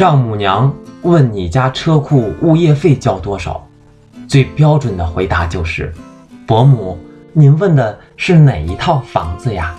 丈母娘问你家车库物业费交多少最标准的回答就是伯母您问的是哪一套房子呀？